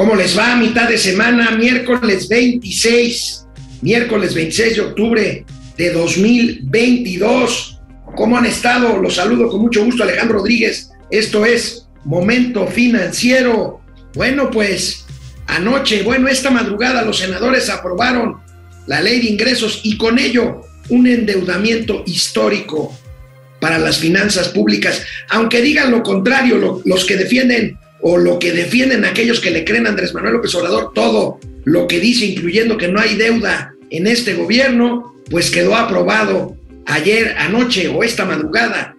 ¿Cómo les va? Mitad de semana, miércoles 26, miércoles 26 de octubre de 2022. ¿Cómo han estado? Los saludo con mucho gusto, Alejandro Rodríguez. Esto es Momento Financiero. Bueno, pues anoche, bueno, esta madrugada los senadores aprobaron la ley de ingresos y con ello un endeudamiento histórico para las finanzas públicas. Aunque digan lo contrario, los que defienden o lo que defienden aquellos que le creen a Andrés Manuel López Obrador, todo lo que dice, incluyendo que no hay deuda en este gobierno, pues quedó aprobado ayer, anoche o esta madrugada.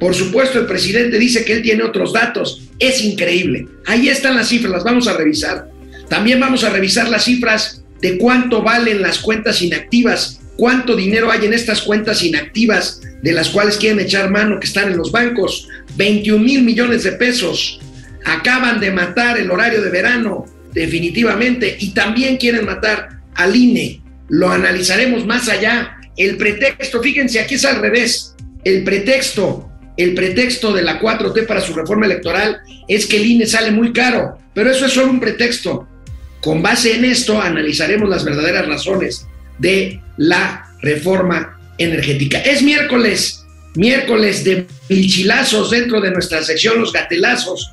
Por supuesto, el presidente dice que él tiene otros datos. Es increíble. Ahí están las cifras, las vamos a revisar. También vamos a revisar las cifras de cuánto valen las cuentas inactivas, cuánto dinero hay en estas cuentas inactivas de las cuales quieren echar mano que están en los bancos. 21 mil millones de pesos acaban de matar el horario de verano, definitivamente, y también quieren matar al INE. Lo analizaremos más allá. El pretexto, fíjense, aquí es al revés. El pretexto, el pretexto de la 4T para su reforma electoral es que el INE sale muy caro, pero eso es solo un pretexto. Con base en esto analizaremos las verdaderas razones de la reforma energética. Es miércoles, miércoles de pilchilazos dentro de nuestra sección Los Gatelazos.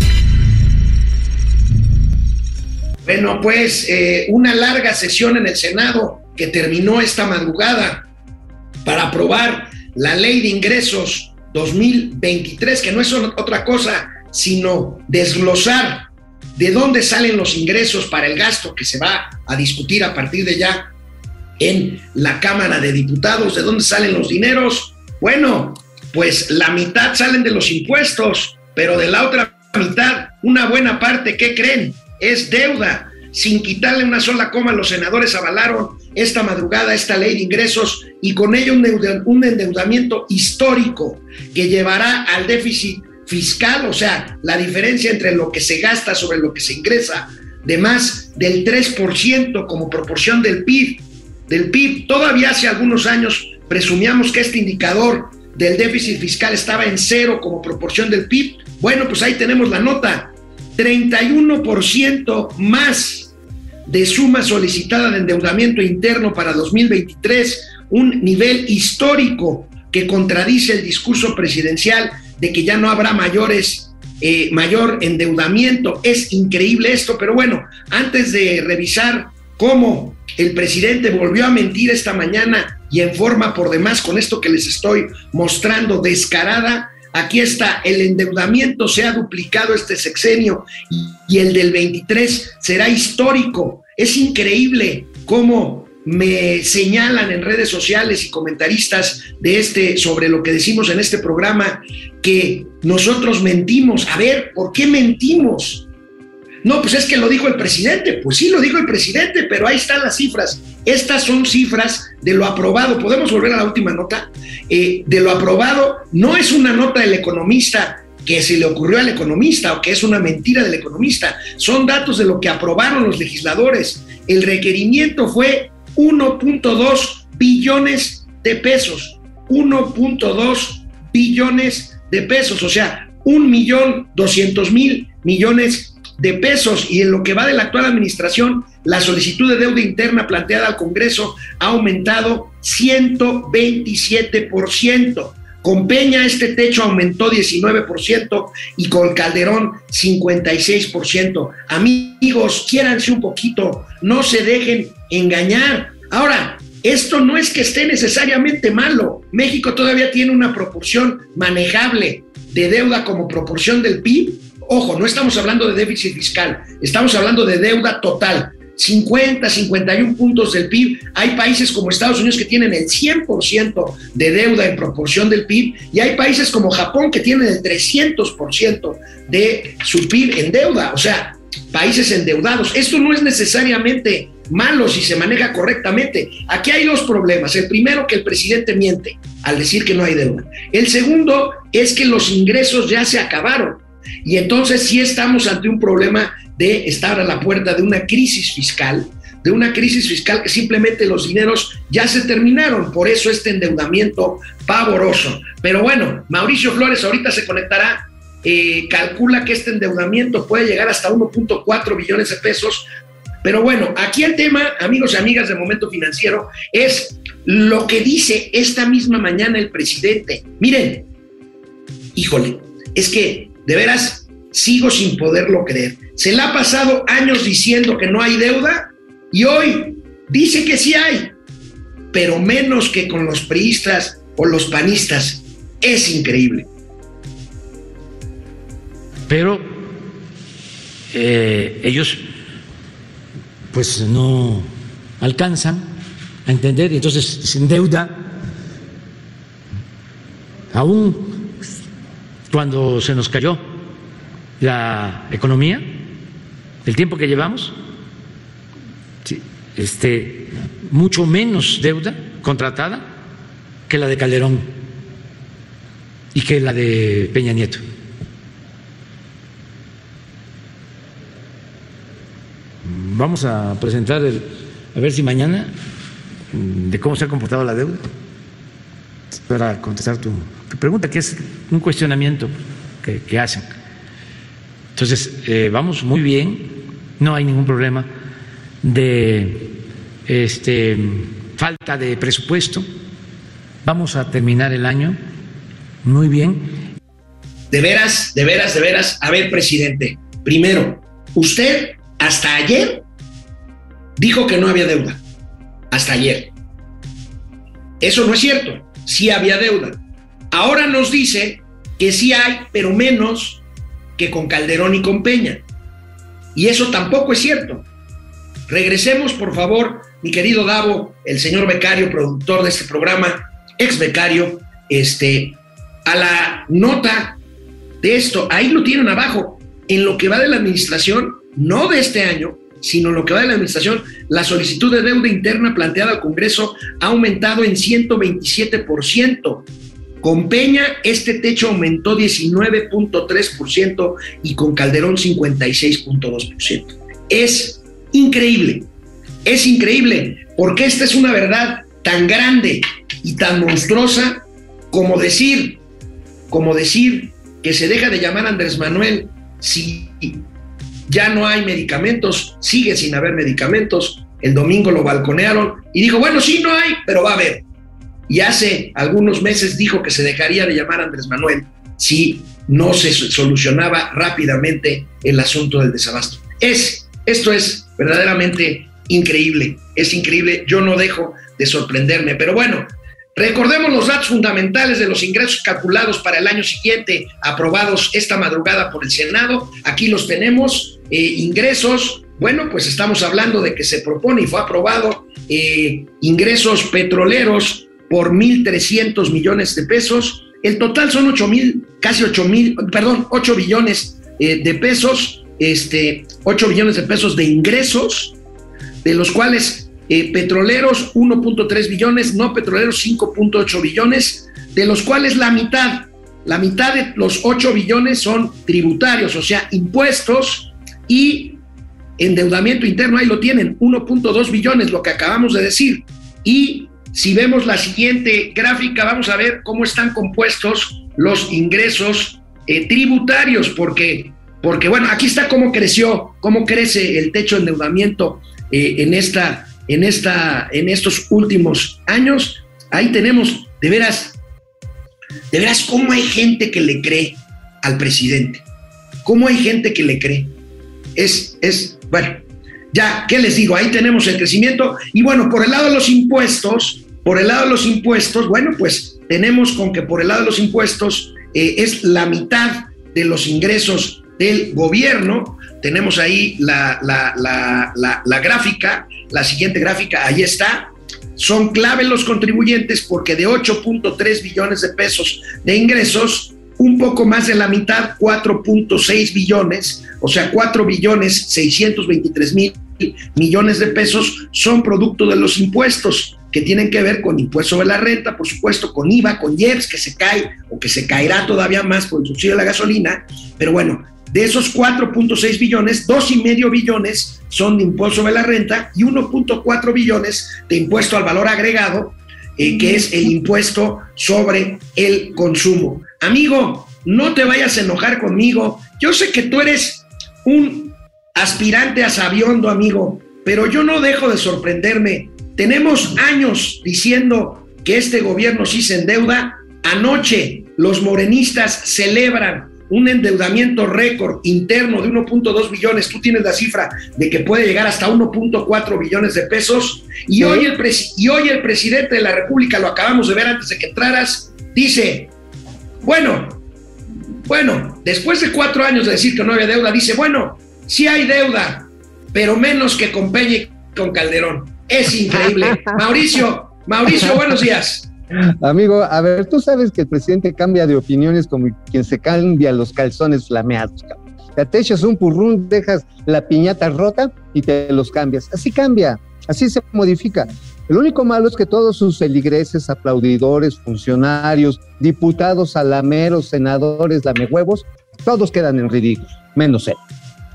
Bueno, pues eh, una larga sesión en el Senado que terminó esta madrugada para aprobar la ley de ingresos 2023, que no es otra cosa sino desglosar de dónde salen los ingresos para el gasto que se va a discutir a partir de ya en la Cámara de Diputados, de dónde salen los dineros. Bueno, pues la mitad salen de los impuestos, pero de la otra mitad, una buena parte, ¿qué creen? es deuda. Sin quitarle una sola coma, los senadores avalaron esta madrugada esta ley de ingresos y con ello un endeudamiento histórico que llevará al déficit fiscal, o sea, la diferencia entre lo que se gasta sobre lo que se ingresa, de más del 3% como proporción del PIB. Del PIB, todavía hace algunos años presumíamos que este indicador del déficit fiscal estaba en cero como proporción del PIB. Bueno, pues ahí tenemos la nota. 31% más de suma solicitada de endeudamiento interno para 2023, un nivel histórico que contradice el discurso presidencial de que ya no habrá mayores, eh, mayor endeudamiento. Es increíble esto, pero bueno, antes de revisar cómo el presidente volvió a mentir esta mañana y en forma por demás con esto que les estoy mostrando descarada, Aquí está, el endeudamiento se ha duplicado este sexenio y, el del 23 será histórico. Es increíble cómo me señalan en redes sociales y comentaristas de este sobre lo que decimos en este programa que nosotros mentimos. A ver, ¿por qué mentimos? No, pues es que lo dijo el presidente. Pues sí, lo dijo el presidente, pero ahí están las cifras. Estas son cifras de lo aprobado. Podemos volver a la última nota. Eh, de lo aprobado no es una nota del economista que se le ocurrió al economista o que es una mentira del economista. Son datos de lo que aprobaron los legisladores. El requerimiento fue 1.2 billones de pesos. 1.2 billones de pesos, o sea, un millón doscientos mil millones de pesos y en lo que va de la actual administración, la solicitud de deuda interna planteada al Congreso ha aumentado 127%. Con Peña este techo aumentó 19% y con Calderón 56%. Amigos, quiéranse un poquito, no se dejen engañar. Ahora, esto no es que esté necesariamente malo. México todavía tiene una proporción manejable de deuda como proporción del PIB Ojo, no estamos hablando de déficit fiscal, estamos hablando de deuda total. 50, 51 puntos del PIB. Hay países como Estados Unidos que tienen el 100% de deuda en proporción del PIB y hay países como Japón que tienen el 300% de su PIB en deuda, o sea, países endeudados. Esto no es necesariamente malo si se maneja correctamente. Aquí hay dos problemas. El primero, que el presidente miente al decir que no hay deuda. El segundo es que los ingresos ya se acabaron. Y entonces sí estamos ante un problema de estar a la puerta de una crisis fiscal, de una crisis fiscal que simplemente los dineros ya se terminaron, por eso este endeudamiento pavoroso. Pero bueno, Mauricio Flores ahorita se conectará, eh, calcula que este endeudamiento puede llegar hasta 1.4 billones de pesos. Pero bueno, aquí el tema, amigos y amigas de Momento Financiero, es lo que dice esta misma mañana el presidente. Miren, híjole, es que de veras sigo sin poderlo creer. Se le ha pasado años diciendo que no hay deuda y hoy dice que sí hay, pero menos que con los priistas o los panistas. Es increíble. Pero eh, ellos pues no alcanzan a entender y entonces sin deuda, aún cuando se nos cayó la economía, el tiempo que llevamos, este, mucho menos deuda contratada que la de Calderón y que la de Peña Nieto. Vamos a presentar, el, a ver si mañana, de cómo se ha comportado la deuda, para contestar tu, pregunta, que es un cuestionamiento que, hacen. Entonces, eh, vamos muy bien, no hay ningún problema de este, falta de presupuesto. Vamos a terminar el año muy bien. De veras, de veras, de veras. A ver, presidente, primero, usted hasta ayer dijo que no había deuda. Hasta ayer. Eso no es cierto. Sí había deuda. Ahora nos dice que sí hay, pero menos que con Calderón y con Peña. Y eso tampoco es cierto. Regresemos, por favor, mi querido Davo, el señor becario, productor de este programa, ex becario, este, a la nota de esto. Ahí lo tienen abajo. En lo que va de la administración, no de este año, sino lo que va de la administración, la solicitud de deuda interna planteada al Congreso ha aumentado en 127%. Con Peña, este techo aumentó 19.3% y con Calderón 56.2%. Es increíble, es increíble, porque esta es una verdad tan grande y tan monstruosa como decir, como decir que se deja de llamar Andrés Manuel si ya no hay medicamentos, sigue sin haber medicamentos. El domingo lo balconearon y dijo, bueno, sí, no hay, pero va a haber y hace algunos meses dijo que se dejaría de llamar Andrés Manuel si no se solucionaba rápidamente el asunto del desabasto. Es, esto es verdaderamente increíble, es increíble, yo no dejo de sorprenderme, pero bueno, recordemos los datos fundamentales de los ingresos calculados para el año siguiente, aprobados esta madrugada por el Senado, aquí los tenemos, eh, ingresos, bueno, pues estamos hablando de que se propone y fue aprobado eh, ingresos petroleros por 1.300 millones de pesos. El total son 8 mil, casi 8 mil, perdón, 8 billones eh, de pesos, este, 8 billones de pesos de ingresos, de los cuales eh, petroleros 1.3 billones, no petroleros 5.8 billones, de los cuales la mitad, la mitad de los 8 billones son tributarios, o sea, impuestos y endeudamiento interno, ahí lo tienen, 1.2 billones, lo que acabamos de decir, y si vemos la siguiente gráfica, vamos a ver cómo están compuestos los ingresos eh, tributarios, porque, porque, bueno, aquí está cómo creció, cómo crece el techo de endeudamiento eh, en, esta, en, esta, en estos últimos años. Ahí tenemos, de veras, de veras, cómo hay gente que le cree al presidente. ¿Cómo hay gente que le cree? Es, es, bueno, ya, ¿qué les digo? Ahí tenemos el crecimiento. Y bueno, por el lado de los impuestos, por el lado de los impuestos, bueno, pues tenemos con que por el lado de los impuestos eh, es la mitad de los ingresos del gobierno. Tenemos ahí la, la, gráfica, la siguiente gráfica, ahí está. Son clave los contribuyentes porque de 8.3 billones de pesos de ingresos, un poco más de la mitad, 4.6 billones, o sea, 4 billones 623 mil millones de pesos son producto de los impuestos que tienen que ver con impuesto sobre la renta, por supuesto, con IVA, con IEPS, que se cae o que se caerá todavía más por el subsidio de la gasolina. Pero bueno, de esos 4.6 billones, 2,5 billones son de impuesto sobre la renta y 1.4 billones de impuesto al valor agregado, eh, que es el impuesto sobre el consumo. Amigo, no te vayas a enojar conmigo. Yo sé que tú eres un aspirante a sabiondo, amigo, pero yo no dejo de sorprenderme. Tenemos años diciendo que este gobierno sí se endeuda. Anoche los morenistas celebran un endeudamiento récord interno de 1.2 billones, tú tienes la cifra de que puede llegar hasta 1.4 billones de pesos, y, hoy el y hoy el presidente de la República, lo acabamos de ver antes de que entraras, dice, bueno, bueno, después de cuatro años de decir que no había deuda, dice, bueno, sí hay deuda, pero menos que con Peña y con Calderón. Es increíble. Mauricio, Mauricio, buenos días. Amigo, a ver, tú sabes que el presidente cambia de opiniones como quien se cambia los calzones flameados. Te echas un purrún, dejas la piñata rota y te los cambias. Así cambia, así se modifica. El único malo es que todos sus feligreses, aplaudidores, funcionarios, diputados, alameros, senadores, lamehuevos, todos quedan en ridículo, menos él.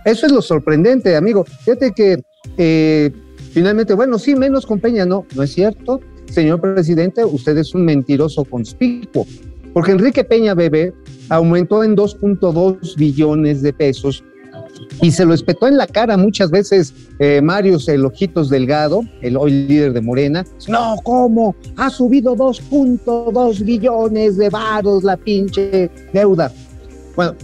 Eso es lo sorprendente, amigo. Fíjate que eh, finalmente, bueno, sí, menos con Peña, no, no es cierto señor presidente, usted es un mentiroso conspicuo, porque Enrique Peña Bebé aumentó en 2.2 billones de pesos y se lo espetó en la cara muchas veces eh, Mario El Ojitos Delgado, el hoy líder de Morena. No, ¿cómo? Ha subido 2.2 billones de varos la pinche deuda. Bueno,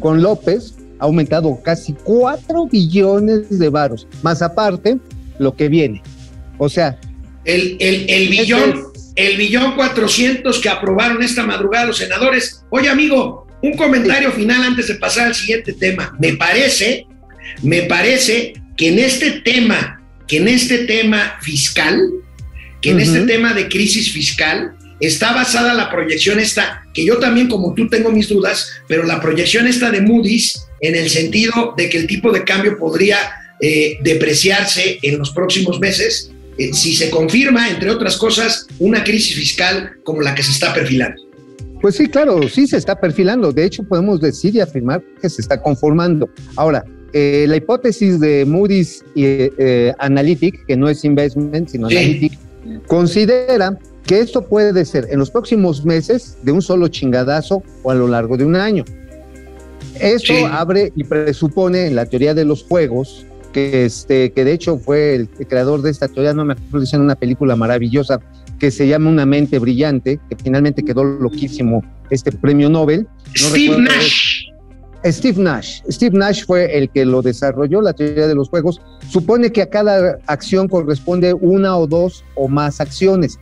con López ha aumentado casi 4 billones de varos, más aparte lo que viene. O sea, el, el, billón, el billón 400 que aprobaron esta madrugada los senadores. Oye, amigo, un comentario final antes de pasar al siguiente tema. Me parece, me parece que en este tema, que en este tema fiscal, que en este tema de crisis fiscal, está basada la proyección esta, que yo también como tú tengo mis dudas, pero la proyección esta de Moody's en el sentido de que el tipo de cambio podría eh, depreciarse en los próximos meses eh, si se confirma, entre otras cosas, una crisis fiscal como la que se está perfilando. Pues sí, claro, sí se está perfilando. De hecho, podemos decir y afirmar que se está conformando. Ahora, eh, la hipótesis de Moody's eh, Analytic, que no es investment, sino Analytic, considera que esto puede ser en los próximos meses de un solo chingadazo o a lo largo de un año. Esto abre y presupone en la teoría de los juegos que, este, que de hecho fue el, creador de esta teoría, no me acuerdo, en una película maravillosa que se llama Una mente brillante, que finalmente quedó loquísimo este premio Nobel. Steve Nash. Steve Nash. Steve Nash fue el que lo desarrolló, la teoría de los juegos. Supone que a cada acción corresponde una o dos o más acciones.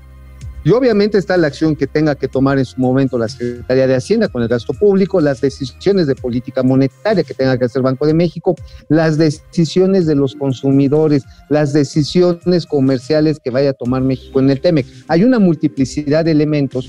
Y obviamente está la acción que tenga que tomar en su momento la Secretaría de Hacienda con el gasto público, las decisiones de política monetaria que tenga que hacer Banco de México, las decisiones de los consumidores, las decisiones comerciales que vaya a tomar México en el TEMEC. Hay una multiplicidad de elementos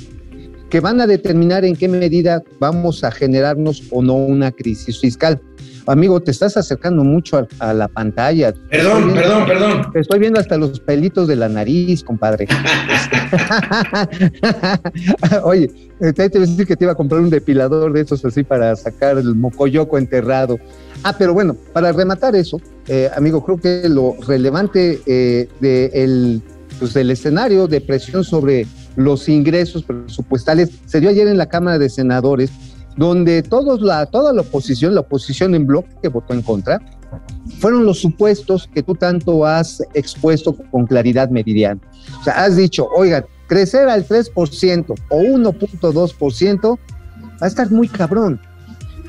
que van a determinar en qué medida vamos a generarnos o no una crisis fiscal. Amigo, te estás acercando mucho a, la pantalla. Perdón, perdón, perdón. Te estoy viendo hasta los pelitos de la nariz, compadre. Oye, te, te iba a decir que te iba a comprar un depilador de esos así para sacar el mocoyoco enterrado. Ah, pero bueno, para rematar eso, eh, amigo, creo que lo relevante eh, de pues, del escenario de presión sobre los ingresos presupuestales se dio ayer en la Cámara de Senadores donde todos la, toda la oposición, la oposición en bloque que votó en contra, fueron los supuestos que tú tanto has expuesto con claridad meridiana. O sea, has dicho, oigan, crecer al 3% o 1.2% va a estar muy cabrón.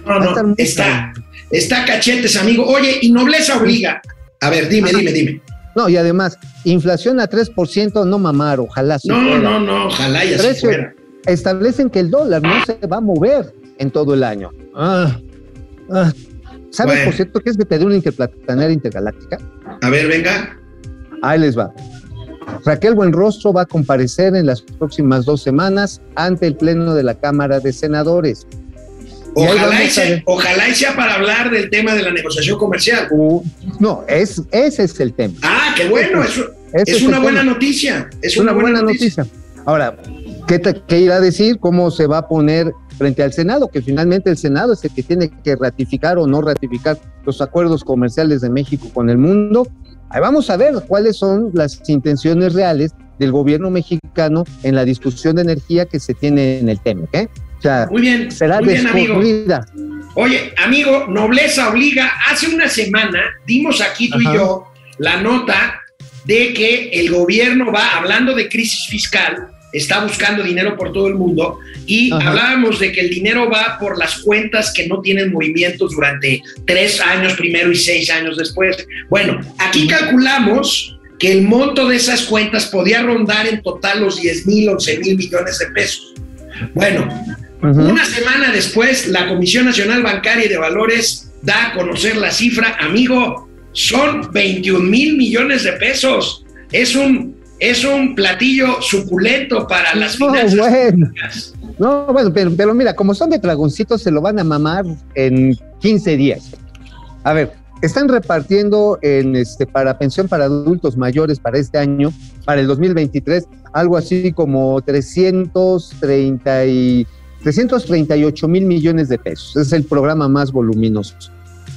No, no, está, está cachetes, amigo. Oye, y nobleza obliga. A ver, dime, dime, dime. No, y además, inflación a 3%, no mamar, ojalá No, no, no, ojalá ya se fuera. Establecen que el dólar no se va a mover en todo el año. Ah, ah. ¿Sabes, por cierto, qué es de pedir una interplanetaria intergaláctica? A ver, venga. Ahí les va. Raquel Buenrostro va a comparecer en las próximas dos semanas ante el Pleno de la Cámara de Senadores. Ojalá y, sea, ojalá y sea para hablar del tema de la negociación comercial. Uh, no, es, ese es el tema. Ah, qué bueno, es es una buena tema. noticia. Es una buena noticia. Ahora, ¿qué, te- qué irá a decir? ¿Cómo se va a poner frente al Senado? Que finalmente el Senado es el que tiene que ratificar o no ratificar los acuerdos comerciales de México con el mundo. Ahí vamos a ver cuáles son las intenciones reales del gobierno mexicano en la discusión de energía que se tiene en el tema. ¿ok? O sea, Muy bien, será muy bien, amigo. Oye, amigo, nobleza obliga. Hace una semana dimos aquí tú Ajá. y yo la nota de que el gobierno va, hablando de crisis fiscal, está buscando dinero por todo el mundo y Ajá. hablábamos de que el dinero va por las cuentas que no tienen movimientos durante tres años primero y seis años después. Bueno, aquí calculamos que el monto de esas cuentas podía rondar en total los 10 mil, 11 mil millones de pesos. Bueno, Una semana después, la Comisión Nacional Bancaria y de Valores da a conocer la cifra, amigo, son 21 mil millones de pesos. Es un, es un platillo suculento para las No, finanzas bueno. públicas. No, bueno, pero, pero mira, como son de dragoncitos, se lo van a mamar en 15 días. A ver, están repartiendo en este para pensión para adultos mayores para este año, para el 2023, algo así como 330 y 338 mil millones de pesos. Es el programa más voluminoso.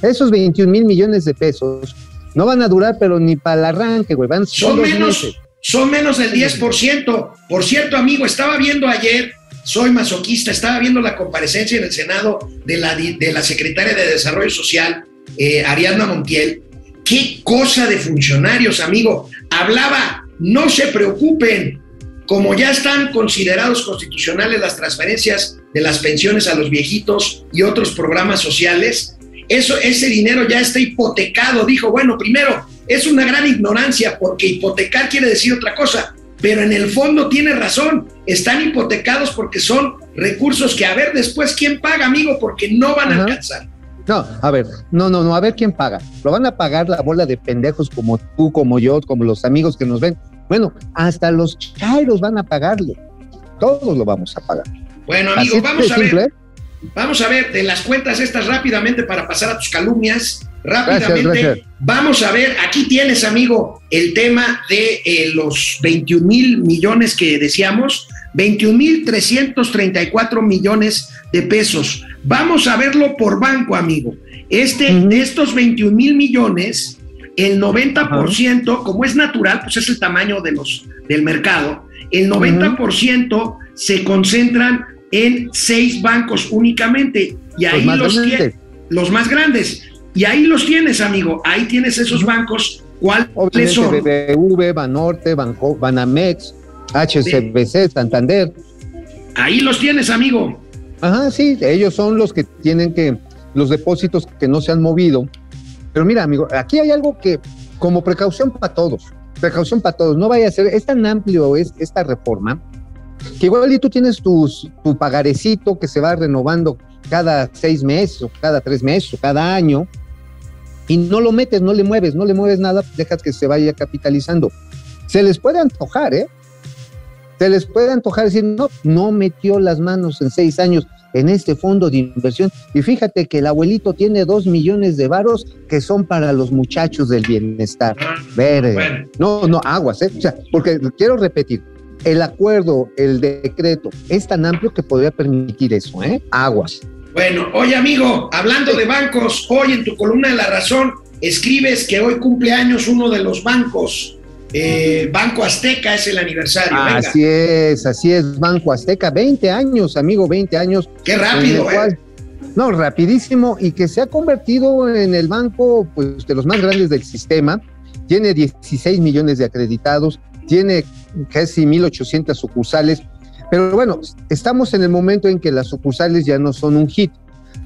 Esos 21 mil millones de pesos no van a durar, pero ni para el arranque, güey. Van Son menos, meses. son menos del 10%. Por cierto, amigo, estaba viendo ayer, soy masoquista, estaba viendo la comparecencia en el Senado de la, de la secretaria de Desarrollo Social, eh, Ariadna Montiel. Qué cosa de funcionarios, amigo. Hablaba, no se preocupen, como ya están considerados constitucionales las transferencias de las pensiones a los viejitos y otros programas sociales, eso, ese dinero ya está hipotecado. Dijo, bueno, primero, es una gran ignorancia porque hipotecar quiere decir otra cosa, pero en el fondo tiene razón, están hipotecados porque son recursos que a ver después quién paga, amigo, porque no van a alcanzar. No, a ver, no, no, no, a ver quién paga. Lo van a pagar la bola de pendejos como tú, como yo, como los amigos que nos ven. Bueno, hasta los chairos van a pagarle. Todos lo vamos a pagar. Bueno, amigo, Así vamos a ver. simple. Vamos a ver de las cuentas estas rápidamente para pasar a tus calumnias. Rápidamente, Gracias, gracias. vamos a ver, aquí tienes, amigo, el tema de eh, los 21 mil millones que decíamos, 21 mil 334 millones de pesos. Vamos a verlo por banco, amigo. Este. De estos 21 mil millones, el 90%, como es natural, pues es el tamaño de los, del mercado, el 90% se concentran en seis bancos únicamente. Y ahí Los los tienes, los más grandes. Y ahí los tienes, amigo. Ahí tienes esos bancos. ¿Cuáles Obviamente son? BBV, Banorte, Banco, Banamex, HSBC, Santander. Ahí los tienes, amigo. Ajá, sí, ellos son los que tienen que, los depósitos que no se han movido. Pero mira, amigo, aquí hay algo que, como precaución para todos, precaución para todos, no vaya a ser, es tan amplio es esta reforma, que igual y tú tienes tu pagarecito que se va renovando cada seis meses, o cada tres meses, o cada año, y no lo metes, no le mueves, no le mueves nada, dejas que se vaya capitalizando. Se les puede antojar, ¿eh? Se les puede antojar decir, no, no metió las manos en seis años en este fondo de inversión. Y fíjate que el abuelito tiene dos millones de varos que son para los muchachos del bienestar. Ver, eh, Bueno. no, no, aguas, ¿eh? O sea, porque quiero repetir, el acuerdo, el decreto es tan amplio que podría permitir eso, ¿eh? Aguas. Bueno, oye, amigo, hablando de bancos, hoy en tu columna de La Razón escribes que hoy cumple años uno de los bancos. Eh, Banco Azteca es el aniversario. Venga. Así es, así es, Banco Azteca, 20 años, amigo, 20 años. Qué rápido, cual- ¿eh? No, rapidísimo y que se ha convertido en el banco pues, de los más grandes del sistema. Tiene 16 millones de acreditados, tiene casi 1.800 sucursales. Pero bueno, estamos en el momento en que las sucursales ya no son un hit.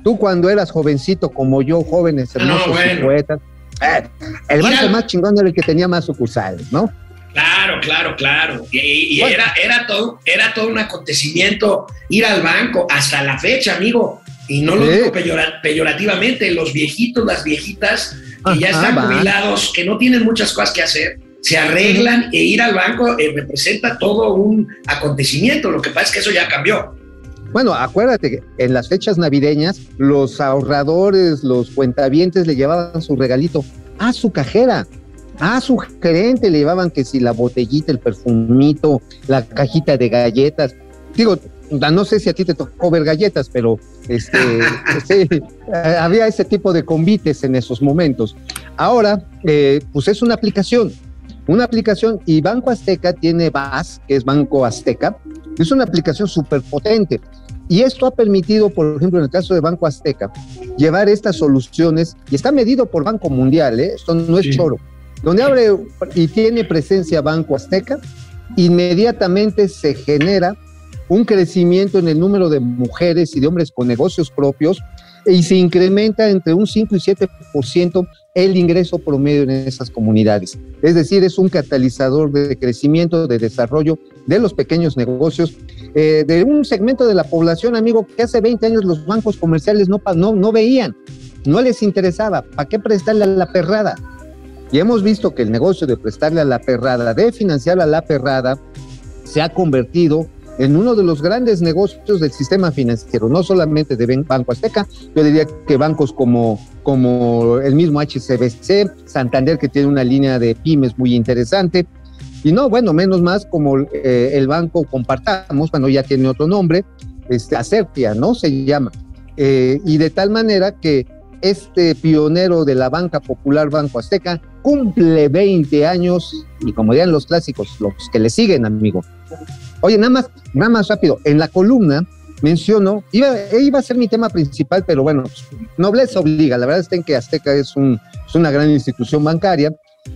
Tú cuando eras jovencito como yo, jóvenes, hermosos No, bueno. poetas, eh, el Mira- banco más chingón era el que tenía más sucursales, ¿no? Claro, claro, claro. Y, y Bueno. era, era, todo, era todo un acontecimiento ir al banco hasta la fecha, amigo. Y no lo digo peyora- peyorativamente, los viejitos, las viejitas que ya están va. jubilados, que no tienen muchas cosas que hacer, se arreglan e ir al banco eh, representa todo un acontecimiento. Lo que pasa es que eso ya cambió. Bueno, acuérdate que en las fechas navideñas los ahorradores, los cuentavientes le llevaban su regalito a su cajera, a su gerente le llevaban que si la botellita, el perfumito, la cajita de galletas. Digo, no sé si a ti te tocó ver galletas, pero este, sí, había ese tipo de convites en esos momentos. Ahora, eh, pues es una aplicación, una aplicación y Banco Azteca tiene BAS, que es Banco Azteca, es una aplicación súper potente. Y esto ha permitido, por ejemplo, en el caso de Banco Azteca, llevar estas soluciones, y está medido por Banco Mundial, ¿eh? esto no es Sí. choro, donde abre y tiene presencia Banco Azteca, inmediatamente se genera un crecimiento en el número de mujeres y de hombres con negocios propios y se incrementa entre un 5 y 7% el ingreso promedio en esas comunidades. Es decir, es un catalizador de crecimiento, de desarrollo de los pequeños negocios, eh, de un segmento de la población, amigo, que hace 20 años los bancos comerciales no, no, no veían, no les interesaba. ¿Para qué prestarle a la perrada? Y hemos visto que el negocio de prestarle a la perrada, de financiar a la perrada, se ha convertido en uno de los grandes negocios del sistema financiero, no solamente de Banco Azteca, yo diría que bancos como, como el mismo HCBC, Santander, que tiene una línea de pymes muy interesante, y no, bueno, menos más como eh, el banco Compartamos, cuando ya tiene otro nombre, este, Acertia, ¿no? Se llama. Eh, y de tal manera que este pionero de la banca popular Banco Azteca cumple 20 años y como dirían los clásicos, los que le siguen, amigo. Oye, nada más, nada más rápido, en la columna menciono, iba, iba a ser mi tema principal, pero bueno, nobleza obliga, la verdad es que Azteca es una gran institución bancaria,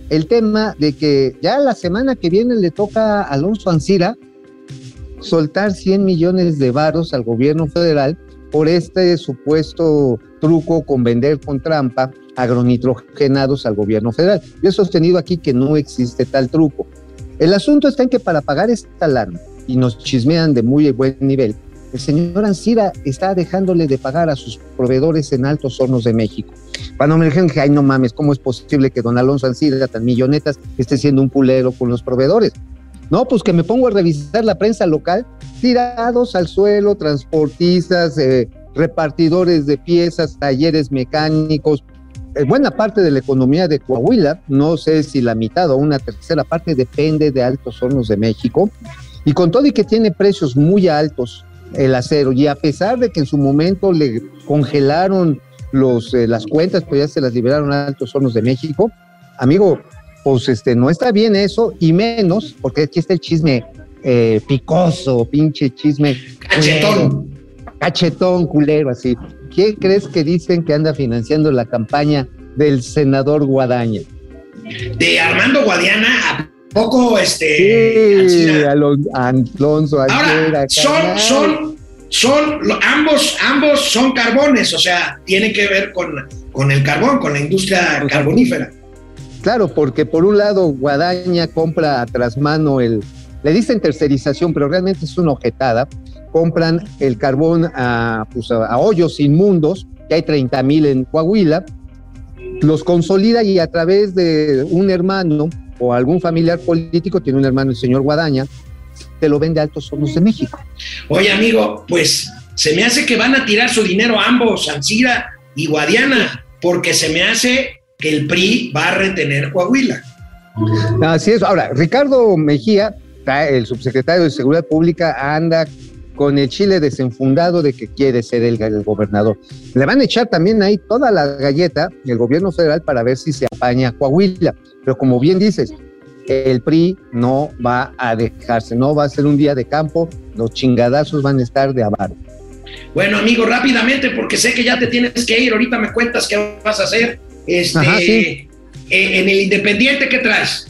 el tema de que ya la semana que viene le toca a Alonso Ancira soltar 100 millones de varos al gobierno federal por este supuesto truco con vender con trampa agronitrogenados al gobierno federal. Yo he sostenido aquí que no existe tal truco. El asunto está en que para pagar esta lana, y nos chismean de muy buen nivel, el señor Ancira está dejándole de pagar a sus proveedores en Altos Hornos de México. Cuando me dijeron que, ay, no mames, ¿cómo es posible que don Alonso Ancira, tan millonetas, esté siendo un pulero con los proveedores? No, pues que me pongo a revisar la prensa local, tirados al suelo, transportistas, eh, repartidores de piezas, talleres mecánicos, eh, buena parte de la economía de Coahuila, no sé si la mitad o una tercera parte depende de Altos Hornos de México, y con todo y que tiene precios muy altos el acero, y a pesar de que en su momento le congelaron los, eh, las cuentas, pues ya se las liberaron a Altos Hornos de México, amigo, pues este, no está bien eso, y menos, porque aquí está el chisme eh, picoso, pinche chisme. Cachetón. culero, cachetón, culero, así. ¿Qué crees que dicen que anda financiando la campaña del senador Guadaña? De Armando Guadiana, ¿a poco este? Sí, Alonso Ahora, son, son, son, ambos, ambos son carbones, o sea, tiene que ver con, con el carbón, con la industria carbonífera. Claro, porque por un lado Guadaña compra a trasmano el, le dicen tercerización, pero realmente es una objetada. Compran el carbón a, pues, a, a hoyos inmundos, que hay 30 mil en Coahuila, los consolida y a través de un hermano o algún familiar político, tiene un hermano el señor Guadaña, te lo vende a Altos Hornos de México. Oye, amigo, pues se me hace que van a tirar su dinero ambos, Ancira y Guadiana, porque se me hace que el PRI va a retener Coahuila. Así es. Ahora, Ricardo Mejía, el subsecretario de Seguridad Pública, anda con el chile desenfundado de que quiere ser el, el gobernador. Le van a echar también ahí toda la galleta el gobierno federal para ver si se apaña Coahuila. Pero como bien dices, el PRI no va a dejarse, no va a ser un día de campo, los chingadazos van a estar de avaro. Bueno, amigo, rápidamente, porque sé que ya te tienes que ir, ahorita me cuentas qué vas a hacer. Este, Ajá, sí. eh, en el Independiente, ¿qué traes?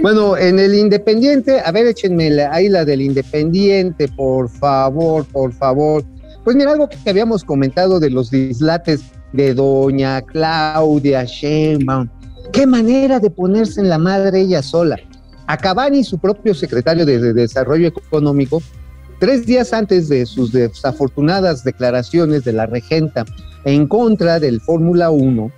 Bueno, en el Independiente, a ver, échenme ahí la del Independiente, por favor, por favor. Pues mira, algo que habíamos comentado de los dislates de doña Claudia Sheinbaum. Qué manera de ponerse en la madre ella sola. A Cavani, su propio secretario de, de Desarrollo Económico, tres días antes de sus desafortunadas declaraciones de la regenta en contra del Fórmula 1,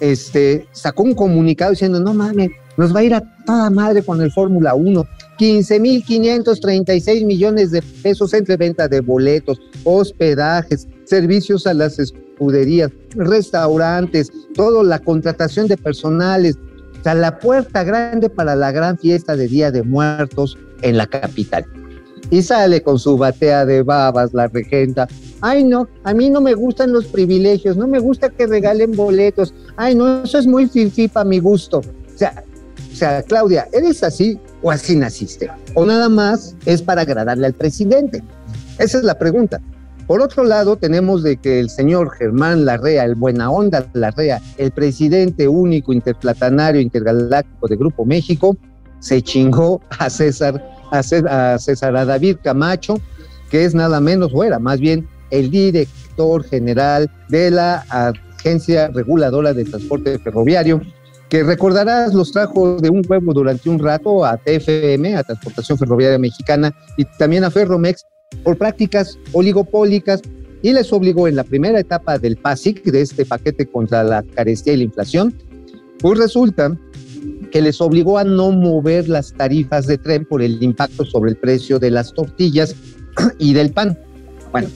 este, sacó un comunicado diciendo, no mames, nos va a ir a toda madre con el Fórmula 1. 15.536 millones de pesos entre venta de boletos, hospedajes, servicios a las escuderías, restaurantes, toda la contratación de personales, o sea, la puerta grande para la gran fiesta de Día de Muertos en la capital. Y sale con su batea de babas la regenta. Ay, no, a mí no me gustan los privilegios, no me gusta que regalen boletos. Ay, no, eso es muy fifi para mi gusto. O sea, o sea, Claudia, ¿eres así o así naciste? ¿O nada más es para agradarle al presidente? Esa es la pregunta. Por otro lado, tenemos de que el señor Germán Larrea, el buena onda Larrea, el presidente único interplatanario intergaláctico de Grupo México, se chingó a César, a César, a David Camacho, que es nada menos, o era más bien el director general de la Agencia Reguladora de Transporte Ferroviario, que recordarás los trajo de un pueblo durante un rato a TFM, a Transportación Ferroviaria Mexicana, y también a Ferromex, por prácticas oligopólicas, y les obligó en la primera etapa del PASIC, de este paquete contra la carestía y la inflación, pues resulta que les obligó a no mover las tarifas de tren por el impacto sobre el precio de las tortillas y del pan. Bueno,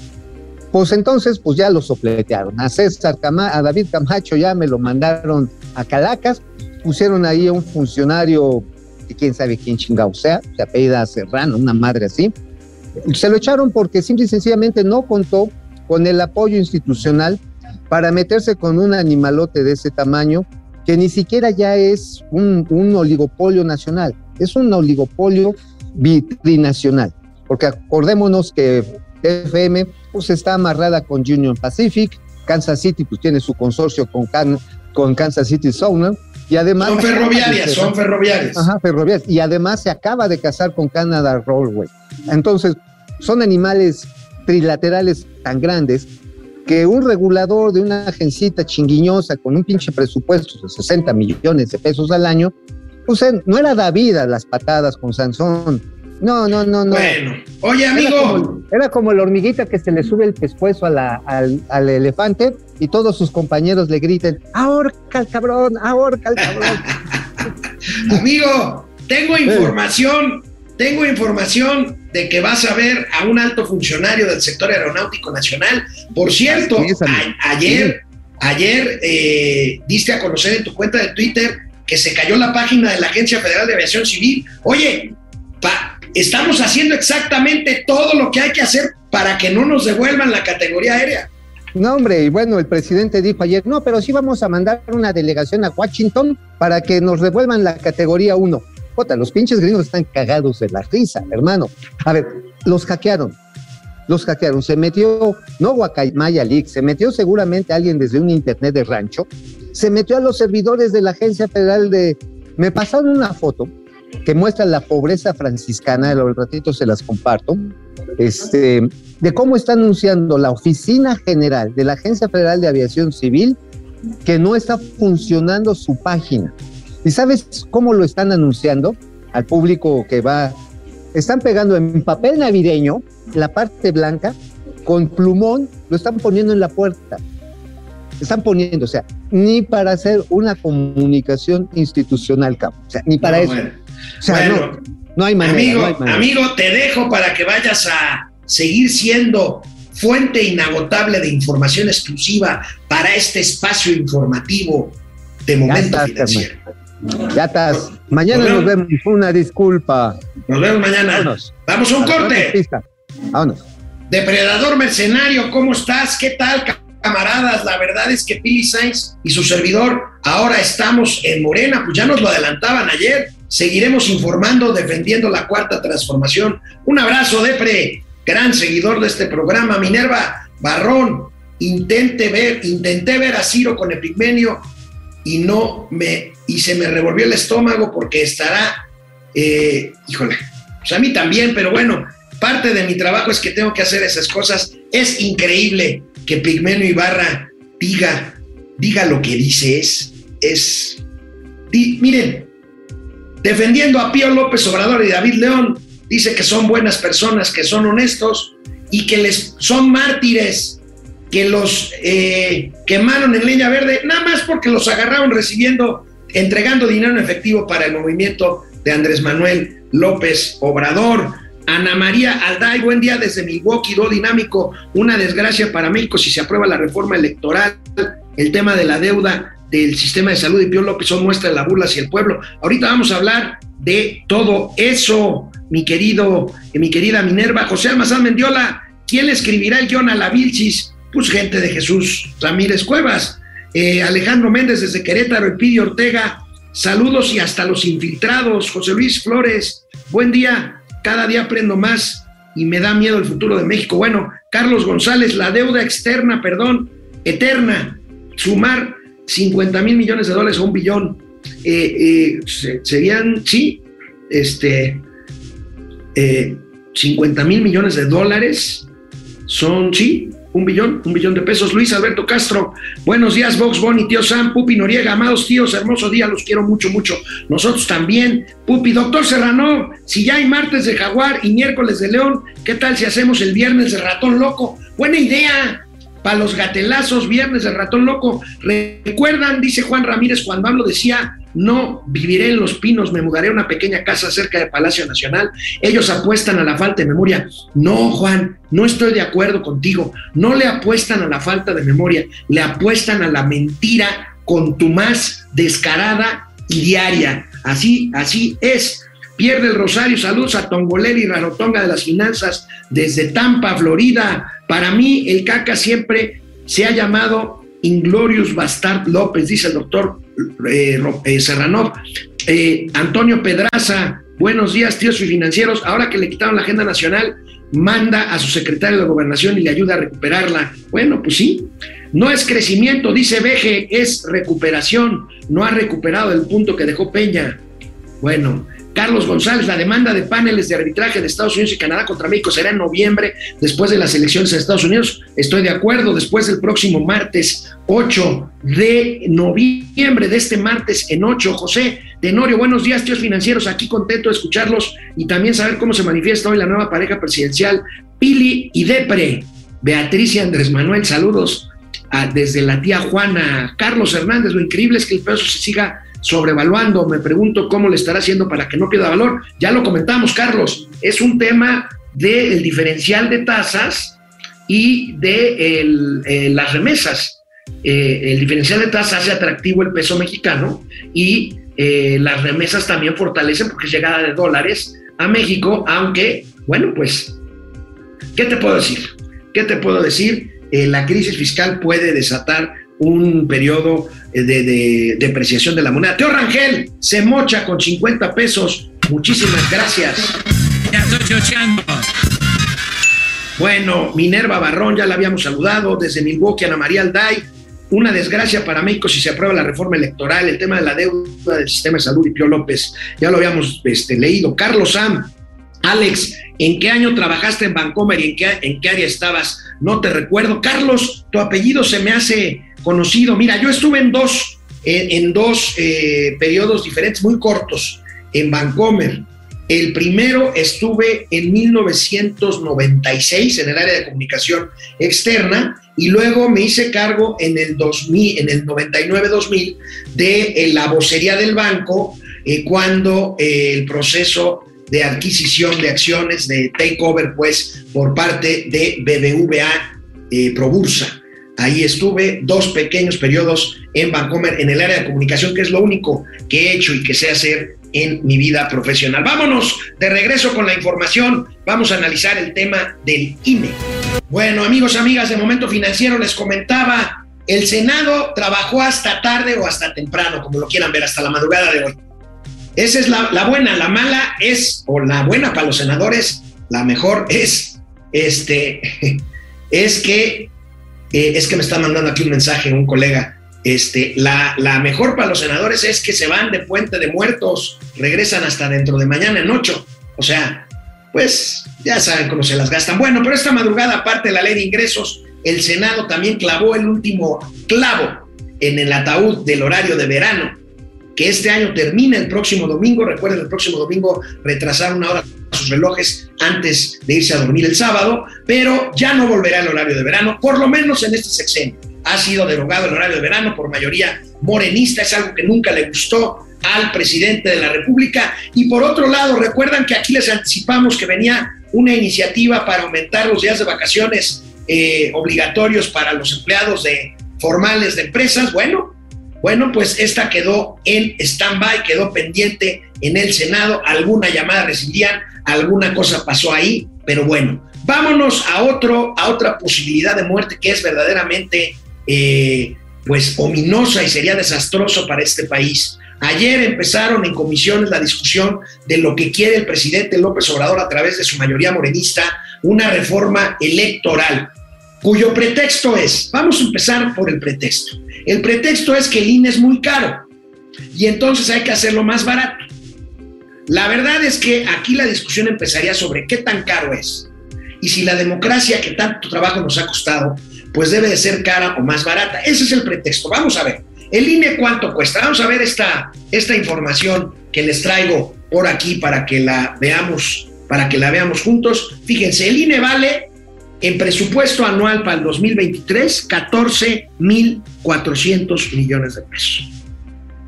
pues entonces, pues ya lo sopletearon. A César a David Camacho ya me lo mandaron a Calacas, pusieron ahí a un funcionario que quién sabe quién chingado sea, se apellida Serrano, una madre así. Se lo echaron porque simple y sencillamente no contó con el apoyo institucional para meterse con un animalote de ese tamaño que ni siquiera ya es un, oligopolio nacional, es un oligopolio trinacional, porque acordémonos que FM pues está amarrada con Union Pacific, Kansas City pues tiene su consorcio con, con Kansas City Southern y además... Son ferroviarias, son ferroviarias. Ajá, ferroviarias. Y además se acaba de casar con Canada Railway. Entonces, son animales trilaterales tan grandes que un regulador de una agencita chinguiñosa con un pinche presupuesto de 60 millones de pesos al año, pues no era David a las patadas con Sansón, no, no, no, no. Bueno, oye, amigo. Era como, la hormiguita que se le sube el pescuezo al, elefante y todos sus compañeros le griten: ¡Ahorca al cabrón! ¡Ahorca al cabrón! amigo, tengo información. Tengo información de que vas a ver a un alto funcionario del sector aeronáutico nacional. Por cierto, ayer, ayer eh, diste a conocer en tu cuenta de Twitter que se cayó la página de la Agencia Federal de Aviación Civil. Oye, pa, estamos haciendo exactamente todo lo que hay que hacer para que no nos devuelvan la categoría aérea. No, hombre, y bueno, el presidente dijo ayer, no, pero sí vamos a mandar una delegación a Washington para que nos devuelvan la categoría 1. Jota, los pinches gringos están cagados de la risa, hermano. A ver, los hackearon, los hackearon. Se metió, no Guacamaya League, se metió seguramente alguien desde un internet de rancho, se metió a los servidores de la Agencia Federal de... Me pasaron una foto que muestra la pobreza franciscana, el ratito se las comparto, este, de cómo está anunciando la Oficina General de la Agencia Federal de Aviación Civil que no está funcionando su página. ¿Y sabes cómo lo están anunciando al público que va? Están pegando en papel navideño la parte blanca con plumón, lo están poniendo en la puerta. Están poniendo, o sea, ni para hacer una comunicación institucional, o sea, ni para eso bueno, no, hay manera, amigo, te dejo para que vayas a seguir siendo fuente inagotable de información exclusiva para este espacio informativo de momento financiero. Ya estás. Mañana nos vemos. Una disculpa. Nos vemos mañana. Vamos a un corte. Vámonos. Depredador mercenario, ¿cómo estás? ¿Qué tal, camaradas? La verdad es que Pili Sainz y su servidor ahora estamos en Morena, pues ya nos lo adelantaban ayer. Seguiremos informando, defendiendo la cuarta transformación. Un abrazo, Depre, gran seguidor de este programa. Minerva Barrón, intente ver, intenté ver a Ciro con Epigmenio y no me, y se me revolvió el estómago porque estará, eh, híjole, pues a mí también, pero bueno, parte de mi trabajo es que tengo que hacer esas cosas. Es increíble que Pigmenio Ibarra diga, diga lo que dice, es, es, miren, defendiendo a Pío López Obrador y David León, dice que son buenas personas, que son honestos y que les son mártires, que los eh, quemaron en leña verde, nada más porque los agarraron recibiendo, entregando dinero en efectivo para el movimiento de Andrés Manuel López Obrador. Ana María Alday, buen día desde Milwaukee, do dinámico. Una desgracia para México si se aprueba la reforma electoral. El tema de la deuda del sistema de salud de Pío López son muestra de la burla hacia el pueblo. Ahorita vamos a hablar de todo eso, mi querido, eh, mi querida Minerva. José Almazán Mendiola, ¿quién le escribirá el guion a la Vilchis? Pues gente de Jesús Ramírez Cuevas. Eh, Alejandro Méndez desde Querétaro, Elpidio Ortega, saludos y hasta los infiltrados. José Luis Flores, buen día, cada día aprendo más y me da miedo el futuro de México. Bueno, Carlos González, la deuda externa, perdón, eterna, sumar 50 mil millones de dólares a un billón, eh, eh, serían, sí, este, 50 mil millones de dólares son, sí, un billón, un billón de pesos. Luis Alberto Castro, buenos días, Vox Boni, tío Sam, Pupi Noriega, amados tíos, hermoso día, los quiero mucho, mucho. Nosotros también. Pupi, doctor Serrano, si ya hay martes de Jaguar y miércoles de León, ¿qué tal si hacemos el viernes de Ratón Loco? Buena idea. Para los gatelazos, viernes de ratón loco. Recuerdan, dice Juan Ramírez, cuando hablo decía, no viviré en Los Pinos, me mudaré a una pequeña casa cerca del Palacio Nacional. Ellos apuestan a la falta de memoria. No, Juan, no estoy de acuerdo contigo. No le apuestan a la falta de memoria, le apuestan a la mentira con tu más descarada y diaria. Así, así es. Pierde el Rosario, saludos a Tongoleli y Rarotonga de las Finanzas desde Tampa, Florida. Para mí, el caca siempre se ha llamado Inglorious Bastard López, dice el doctor eh, eh, Serranov. Eh, Antonio Pedraza, buenos días, tíos y financieros. Ahora que le quitaron la agenda nacional, manda a su secretario de gobernación y le ayuda a recuperarla. Bueno, pues sí. No es crecimiento, dice Veje, es recuperación. No ha recuperado el punto que dejó Peña. Bueno, Carlos González, la demanda de paneles de arbitraje de Estados Unidos y Canadá contra México será en noviembre, después de las elecciones en Estados Unidos. Estoy de acuerdo, después del próximo martes 8 de noviembre, de este martes en 8. José Tenorio, buenos días, tíos financieros, aquí contento de escucharlos y también saber cómo se manifiesta hoy la nueva pareja presidencial, Pili y Depre. Beatriz y Andrés Manuel, saludos desde la tía Juana. Carlos Hernández, lo increíble es que el peso se siga sobrevaluando. Me pregunto cómo le estará haciendo para que no pierda valor. Ya lo comentamos, Carlos, es un tema del diferencial de tasas y de eh, las remesas. Eh, el diferencial de tasas hace atractivo el peso mexicano y eh, las remesas también fortalecen porque es llegada de dólares a México, aunque, bueno, pues, ¿qué te puedo decir? ¿Qué te puedo decir? la crisis fiscal puede desatar un periodo eh, de, depreciación de la moneda. Teo Rangel se mocha con 50 pesos. Muchísimas gracias. Bueno, Minerva Barrón, ya la habíamos saludado desde Milwaukee, Ana María Alday. Una desgracia para México si se aprueba la reforma electoral, el tema de la deuda del sistema de salud y Pío López. Ya lo habíamos este, leído. Carlos Sam, Alex, ¿en qué año trabajaste en Vancomer y en qué, en qué área estabas? No te recuerdo. Carlos, tu apellido se me hace conocido. Mira, yo estuve en dos, en, dos eh, periodos diferentes, muy cortos, en Vancomer. El primero estuve en 1996 en el área de comunicación externa y luego me hice cargo en el 2000, en el 99-2000 de eh, la vocería del banco eh, cuando el proceso de adquisición de acciones de takeover pues por parte de BBVA Probursa. Ahí estuve dos pequeños periodos en Vancomer, en el área de comunicación, que es lo único que he hecho y que sé hacer en mi vida profesional. Vámonos de regreso con la información. Vamos a analizar el tema del INE. Bueno, amigos, amigas de Momento Financiero, les comentaba, el Senado trabajó hasta tarde o hasta temprano, como lo quieran ver, hasta la madrugada de hoy. Esa es la, la buena, la mala es, o la buena para los senadores, la mejor es, este, es que eh, es que me está mandando aquí un mensaje un colega. Este, la, la, mejor para los senadores es que se van de puente de muertos, regresan hasta dentro de mañana en ocho. O sea, pues ya saben cómo se las gastan. Bueno, pero esta madrugada, aparte de la ley de ingresos, el Senado también clavó el último clavo en el ataúd del horario de verano, que este año termina el próximo domingo. Recuerden, el próximo domingo retrasar una hora relojes antes de irse a dormir el sábado, pero ya no volverá el horario de verano, por lo menos en este sexenio. Ha sido derogado el horario de verano por mayoría morenista, es algo que nunca le gustó al presidente de la República. Y por otro lado, recuerdan que aquí les anticipamos que venía una iniciativa para aumentar los días de vacaciones eh, obligatorios para los empleados de formales de empresas. Bueno, bueno, pues esta quedó en stand-by, quedó pendiente en el Senado. Alguna llamada recibirían, alguna cosa pasó ahí, pero bueno, vámonos a, otro, a otra posibilidad de muerte que es verdaderamente eh, pues ominosa y sería desastroso para este país. Ayer empezaron en comisiones la discusión de lo que quiere el presidente López Obrador a través de su mayoría morenista, una reforma electoral, cuyo pretexto es, vamos a empezar por el pretexto. El pretexto es que el INE es muy caro y entonces hay que hacerlo más barato. La verdad es que aquí la discusión empezaría sobre qué tan caro es y si la democracia que tanto trabajo nos ha costado, pues debe de ser cara o más barata. Ese es el pretexto. Vamos a ver. El INE cuánto cuesta. Vamos a ver esta, esta información que les traigo por aquí para que la veamos, para que la veamos juntos. Fíjense, el INE vale en presupuesto anual para el 2023 14.400 millones de pesos.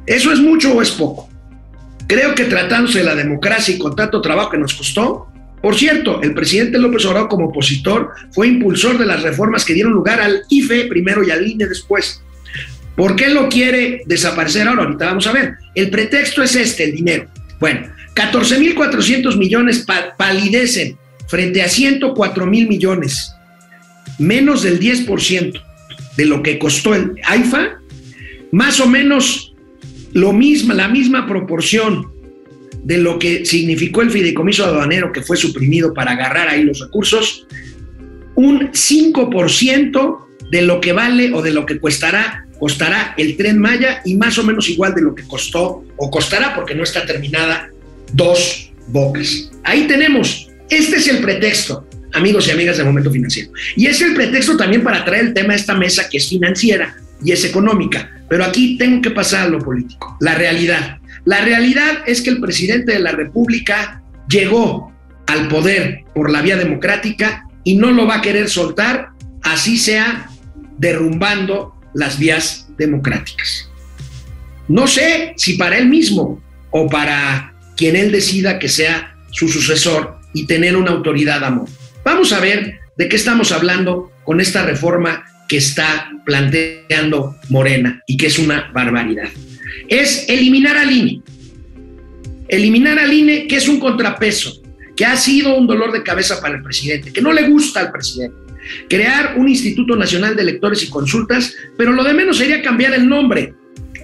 ¿Eso es mucho o es poco? Creo que tratándose de la democracia y con tanto trabajo que nos costó, por cierto, el presidente López Obrador como opositor fue impulsor de las reformas que dieron lugar al IFE primero y al INE después. ¿Por qué lo quiere desaparecer ahora? Ahorita vamos a ver. El pretexto es este, el dinero. Bueno, 14.400 millones palidecen frente a 104 mil millones, menos del 10% de lo que costó el AIFA, más o menos lo mismo, la misma proporción de lo que significó el fideicomiso aduanero que fue suprimido para agarrar ahí los recursos, un 5% de lo que vale o de lo que costará, costará el tren Maya y más o menos igual de lo que costó o costará porque no está terminada dos bocas. Ahí tenemos, este es el pretexto, amigos y amigas de Momento Financiero. Y es el pretexto también para traer el tema a esta mesa que es financiera y es económica. Pero aquí tengo que pasar a lo político, la realidad. La realidad es que el presidente de la República llegó al poder por la vía democrática y no lo va a querer soltar, así sea derrumbando las vías democráticas. No sé si para él mismo o para quien él decida que sea su sucesor y tener una autoridad amor. Vamos a ver de qué estamos hablando con esta reforma que está planteando Morena y que es una barbaridad. Es eliminar al INE. Eliminar al INE, que es un contrapeso, que ha sido un dolor de cabeza para el presidente, que no le gusta al presidente. Crear un Instituto Nacional de Electores y Consultas, pero lo de menos sería cambiar el nombre.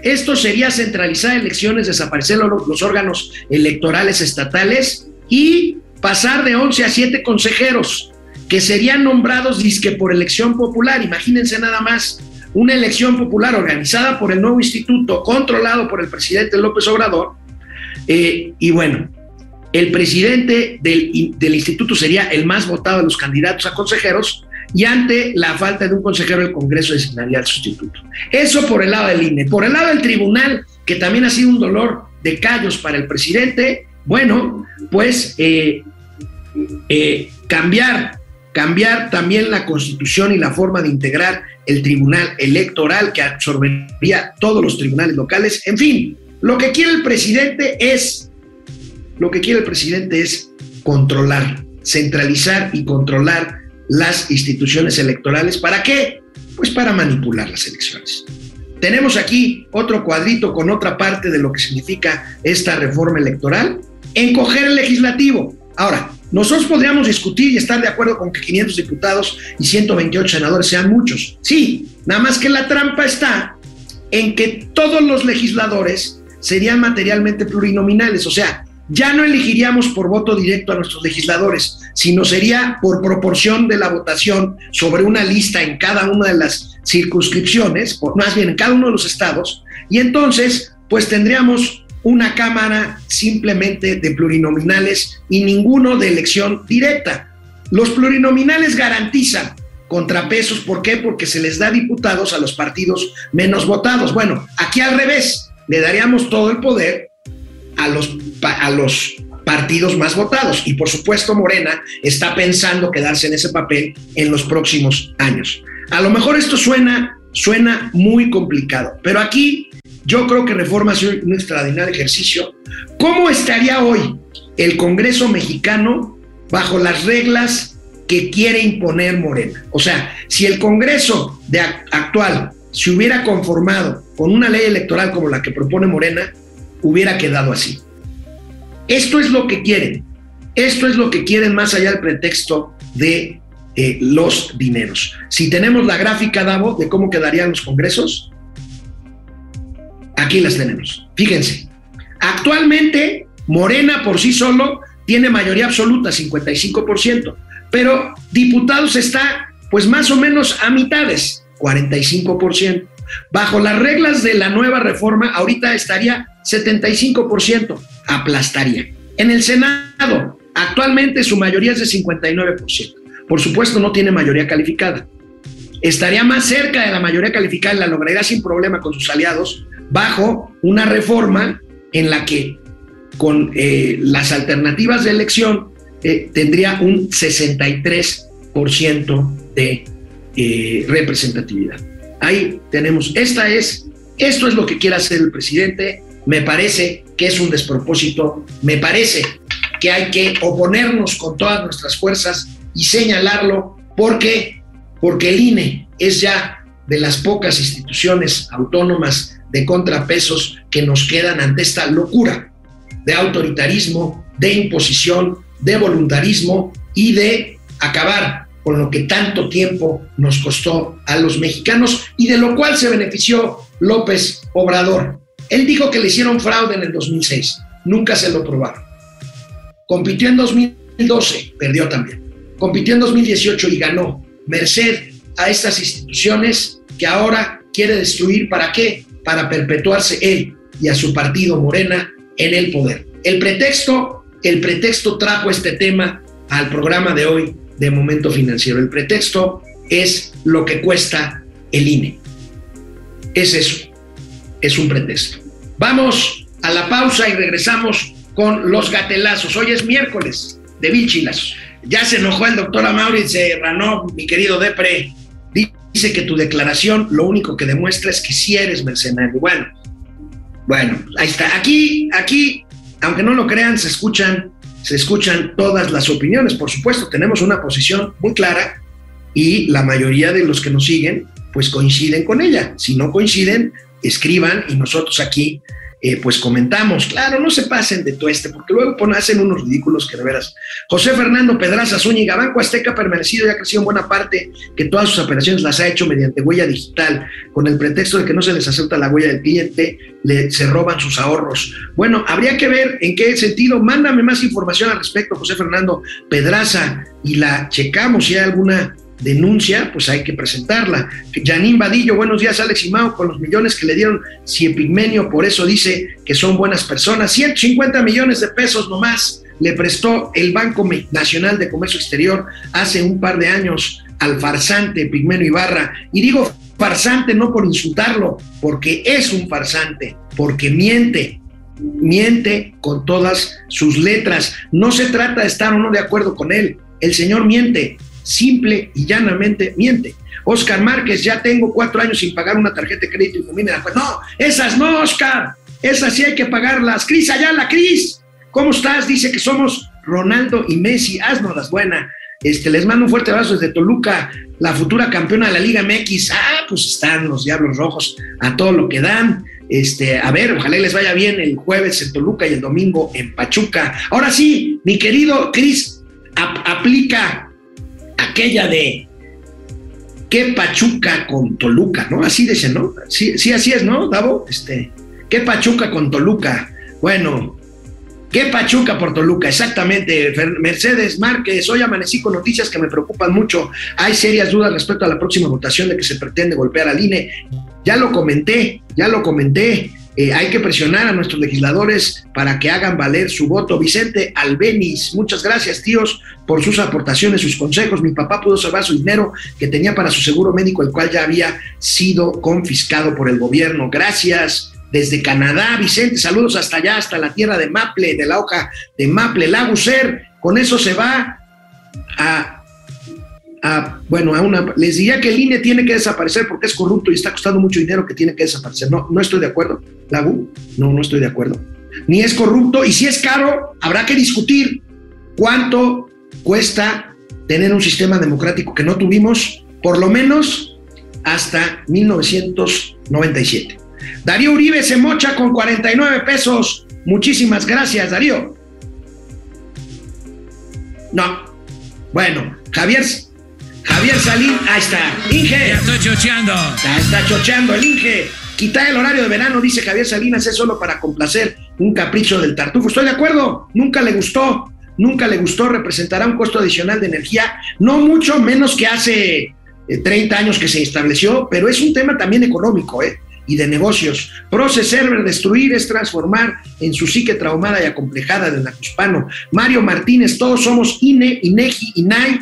Esto sería centralizar elecciones, desaparecer los, órganos electorales estatales y pasar de 11 a 7 consejeros que serían nombrados disque por elección popular. Imagínense nada más una elección popular organizada por el nuevo instituto, controlado por el presidente López Obrador. Eh, y bueno, el presidente del, del, instituto sería el más votado de los candidatos a consejeros y ante la falta de un consejero el Congreso designaría al sustituto. Eso por el lado del INE. Por el lado del tribunal, que también ha sido un dolor de callos para el presidente, bueno, pues eh, eh, cambiar, cambiar también la constitución y la forma de integrar el tribunal electoral que absorbería todos los tribunales locales. En fin, lo que quiere el presidente es, lo que quiere el presidente es controlar, centralizar y controlar las instituciones electorales. ¿Para qué? Pues para manipular las elecciones. Tenemos aquí otro cuadrito con otra parte de lo que significa esta reforma electoral. Encoger el legislativo. Ahora, nosotros podríamos discutir y estar de acuerdo con que 500 diputados y 128 senadores sean muchos. Sí, nada más que la trampa está en que todos los legisladores serían materialmente plurinominales, o sea, ya no elegiríamos por voto directo a nuestros legisladores, sino sería por proporción de la votación sobre una lista en cada una de las circunscripciones, o más bien en cada uno de los estados, y entonces pues tendríamos una Cámara simplemente de plurinominales y ninguno de elección directa. Los plurinominales garantizan contrapesos, ¿por qué? Porque se les da diputados a los partidos menos votados. Bueno, aquí al revés, le daríamos todo el poder a los, a los partidos más votados. Y por supuesto, Morena está pensando quedarse en ese papel en los próximos años. A lo mejor esto suena, suena muy complicado, pero aquí Yo creo que Reforma ha sido un extraordinario ejercicio. ¿Cómo estaría hoy el Congreso mexicano bajo las reglas que quiere imponer Morena? O sea, si el Congreso de actual se hubiera conformado con una ley electoral como la que propone Morena, hubiera quedado así. Esto es lo que quieren. Esto es lo que quieren más allá del pretexto de eh, los dineros. Si tenemos la gráfica, Davo, de cómo quedarían los congresos, aquí las tenemos. Fíjense, actualmente Morena por sí solo tiene mayoría absoluta, 55%, pero diputados está pues más o menos a mitades, 45%. Bajo las reglas de la nueva reforma, ahorita estaría 75%, aplastaría. En el Senado, actualmente su mayoría es de 59%. Por supuesto, no tiene mayoría calificada. Estaría más cerca de la mayoría calificada la lograría sin problema con sus aliados bajo una reforma en la que con eh, las alternativas de elección eh, tendría un 63% de eh, representatividad. Ahí tenemos, esta es, esto es lo que quiere hacer el presidente, me parece que es un despropósito, me parece que hay que oponernos con todas nuestras fuerzas y señalarlo. Porque, porque el INE es ya de las pocas instituciones autónomas de contrapesos que nos quedan ante esta locura de autoritarismo, de imposición, de voluntarismo y de acabar con lo que tanto tiempo nos costó a los mexicanos y de lo cual se benefició López Obrador. Él dijo que le hicieron fraude en el 2006, nunca se lo probaron. Compitió en 2012, perdió también. Compitió en 2018 y ganó, merced a estas instituciones que ahora quiere destruir. ¿Para qué? Para perpetuarse él y a su partido Morena en el poder. El pretexto, el pretexto trajo este tema al programa de hoy de Momento Financiero. El pretexto es lo que cuesta el INE. Es eso, es un pretexto. Vamos a la pausa y regresamos con los gatelazos. Hoy es miércoles de Vilchilas. Ya se enojó el doctor Amaury se ranó, mi querido Depre. Dice que tu declaración lo único que demuestra es que sí eres mercenario. Bueno, bueno, ahí está. Aquí, aquí, aunque no lo crean, se escuchan, se escuchan todas las opiniones. Por supuesto, tenemos una posición muy clara y la mayoría de los que nos siguen, pues coinciden con ella. Si no coinciden, escriban y nosotros aquí eh, pues comentamos, claro, no se pasen de todo este, porque luego hacen unos ridículos que de veras. José Fernando Pedraza Zúñiga, Banco Azteca permanecido y ha crecido en buena parte que todas sus operaciones las ha hecho mediante huella digital, con el pretexto de que no se les acepta la huella del cliente, le, se roban sus ahorros. Bueno, habría que ver en qué sentido, mándame más información al respecto, José Fernando Pedraza, y la checamos si hay alguna denuncia, pues hay que presentarla. Janine Vadillo, buenos días, Alex Imao, con los millones que le dieron Ciepigmenio, por eso dice que son buenas personas. 150 millones de pesos nomás le prestó el Banco Nacional de Comercio Exterior hace un par de años al farsante Pigmenio Ibarra. Y digo farsante no por insultarlo, porque es un farsante, porque miente, miente con todas sus letras. No se trata de estar o no de acuerdo con él. El señor miente, simple y llanamente miente. Oscar Márquez, ya tengo cuatro años sin pagar una tarjeta de crédito y Pues no, esas no, Oscar, esas sí hay que pagarlas. Cris la Cris, ¿cómo estás? Dice que somos Ronaldo y Messi, haznos buena. Este, les mando un fuerte abrazo desde Toluca, la futura campeona de la Liga MX. Ah, pues están los Diablos Rojos a todo lo que dan. Este, a ver, ojalá les vaya bien el jueves en Toluca y el domingo en Pachuca. Ahora sí, mi querido Cris, aplica aquella de qué Pachuca con Toluca, ¿no? Así dicen, ¿no? Sí, sí, así es, ¿no, Davo? Este, qué Pachuca con Toluca. Bueno, qué Pachuca por Toluca, exactamente. Mercedes Márquez, hoy amanecí con noticias que me preocupan mucho. Hay serias dudas respecto a la próxima votación de que se pretende golpear al INE. Ya lo comenté, ya lo comenté. Eh, hay que presionar a nuestros legisladores para que hagan valer su voto. Vicente Albenis, muchas gracias, tíos, por sus aportaciones, sus consejos. Mi papá pudo salvar su dinero que tenía para su seguro médico, el cual ya había sido confiscado por el gobierno. Gracias. Desde Canadá, Vicente, saludos hasta allá, hasta la tierra de Maple, de la hoja de Maple, Laguser. Con eso se va a bueno, a una, les diría que el INE tiene que desaparecer porque es corrupto y está costando mucho dinero que tiene que desaparecer. No, no estoy de acuerdo. No, no estoy de acuerdo. Ni es corrupto y si es caro, habrá que discutir cuánto cuesta tener un sistema democrático que no tuvimos, por lo menos hasta 1997. Darío Uribe se mocha con 49 pesos. Muchísimas gracias, Darío. No. Bueno, Javier, Javier Salín, ahí está. Inge. Ya estoy chocheando. Ya está chocheando el Inge. Quitar el horario de verano, dice Javier Salinas, es solo para complacer un capricho del tartufo. Estoy de acuerdo, nunca le gustó, nunca le gustó, representará un costo adicional de energía, no mucho menos que hace eh, 30 años que se estableció, pero es un tema también económico, ¿eh? y de negocios. Procesar, destruir es transformar en su psique traumada y acomplejada del nacuspano. Mario Martínez, todos somos INE, INEGI, INAI.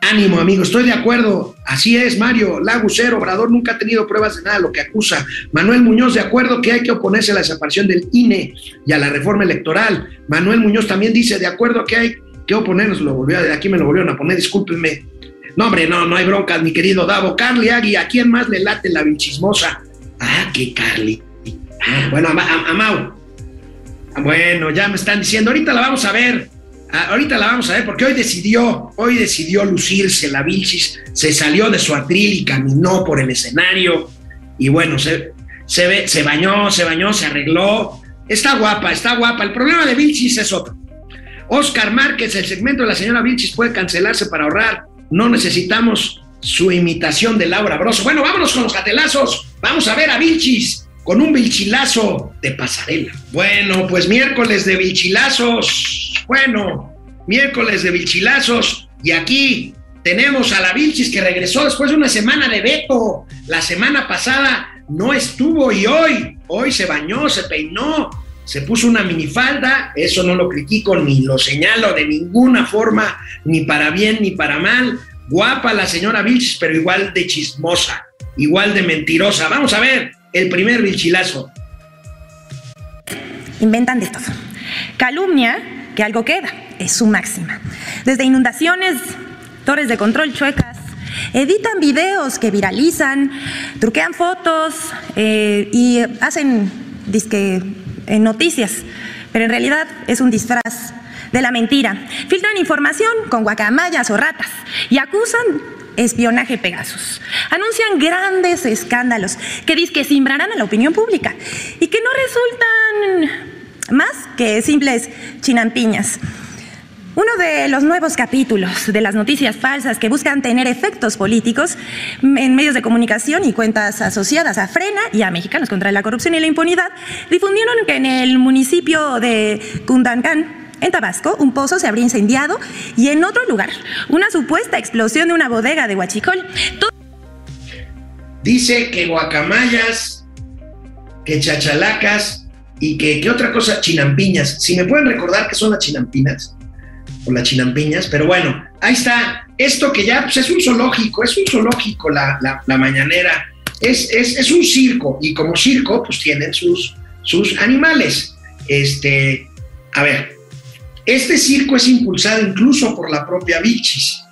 Ánimo, amigo, estoy de acuerdo. Así es, Mario. Lagucero, Obrador nunca ha tenido pruebas de nada, lo que acusa. Manuel Muñoz, de acuerdo que hay que oponerse a la desaparición del INE y a la reforma electoral. Manuel Muñoz también dice, de acuerdo que hay que oponernos, lo volvió, de aquí me lo volvieron a poner, discúlpenme. No, hombre, no, no hay broncas, mi querido Davo. Carly Agui, ¿a quién más le late la binchismosa? Ah, que Carly. Ah, bueno, a, a. Ah, Bueno, ya me están diciendo, ahorita la vamos a ver. Ah, ahorita la vamos a ver porque hoy decidió, hoy decidió lucirse la Vilchis, se salió de su atril y caminó por el escenario y bueno, se, se, ve, se bañó, se bañó, se arregló. Está guapa, está guapa. El problema de Vilchis es otro. Oscar Márquez, el segmento de la señora Vilchis puede cancelarse para ahorrar. No necesitamos su imitación de Laura Broso. Bueno, vámonos con los catelazos. Vamos a ver a Vilchis con un vilchilazo de pasarela. Bueno, pues miércoles de vilchilazos. Bueno, miércoles de vilchilazos. Y aquí tenemos a la Vilchis que regresó después de una semana de veto. La semana pasada no estuvo y hoy, hoy se bañó, se peinó, se puso una minifalda. Eso no lo critico ni lo señalo de ninguna forma, ni para bien ni para mal. Guapa la señora Vilchis, pero igual de chismosa, igual de mentirosa. Vamos a ver el primer vilchilazo. Inventan de todo. Calumnia, que algo queda, es su máxima. Desde inundaciones, torres de control chuecas, editan videos que viralizan, truquean fotos eh, y hacen disque, eh, noticias, pero en realidad es un disfraz de la mentira. Filtran información con guacamayas o ratas y acusan espionaje Pegasus. Anuncian grandes escándalos que que simbrarán a la opinión pública y que no resultan más que simples chinampiñas. Uno de los nuevos capítulos de las noticias falsas que buscan tener efectos políticos en medios de comunicación y cuentas asociadas a Frena y a Mexicanos contra la Corrupción y la Impunidad difundieron que en el municipio de Cundancán, en Tabasco, un pozo se habría incendiado y en otro lugar, una supuesta explosión de una bodega de Huachicol. Dice que guacamayas, que chachalacas y que, ¿qué otra cosa? Chinampiñas. Si me pueden recordar qué son las chinampinas o las chinampiñas, pero bueno, ahí está. Esto que ya pues, es un zoológico, es un zoológico la, la, la mañanera, es, es, es, un circo y como circo pues tienen sus, sus animales. Este, a ver, este circo es impulsado incluso por la propia Vilchis.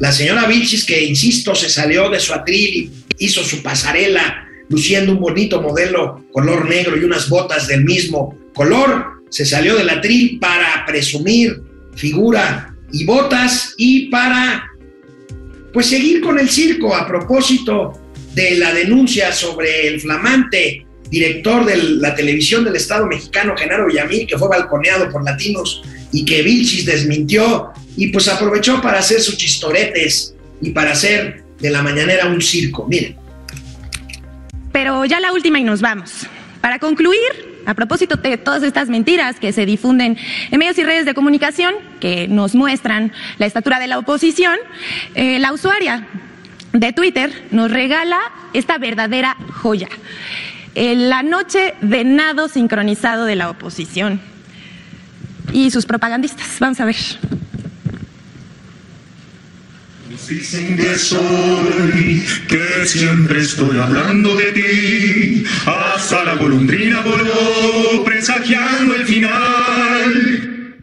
La señora Vilchis, que insisto, se salió de su atril y hizo su pasarela luciendo un bonito modelo color negro y unas botas del mismo color, se salió del atril para presumir figura y botas y para pues seguir con el circo a propósito de la denuncia sobre el flamante director de la televisión del Estado mexicano, Genaro Villamil, que fue balconeado por latinos y que Vilchis desmintió y pues aprovechó para hacer sus chistoretes y para hacer de la mañanera un circo. Miren. Pero ya la última y nos vamos. Para concluir, a propósito de todas estas mentiras que se difunden en medios y redes de comunicación, que nos muestran la estatura de la oposición, eh, la usuaria de Twitter nos regala esta verdadera joya. Eh, la noche de nado sincronizado de la oposición y sus propagandistas. Vamos a ver. Dicen que soy, que siempre estoy hablando de ti, hasta la golondrina voló, presagiando el final.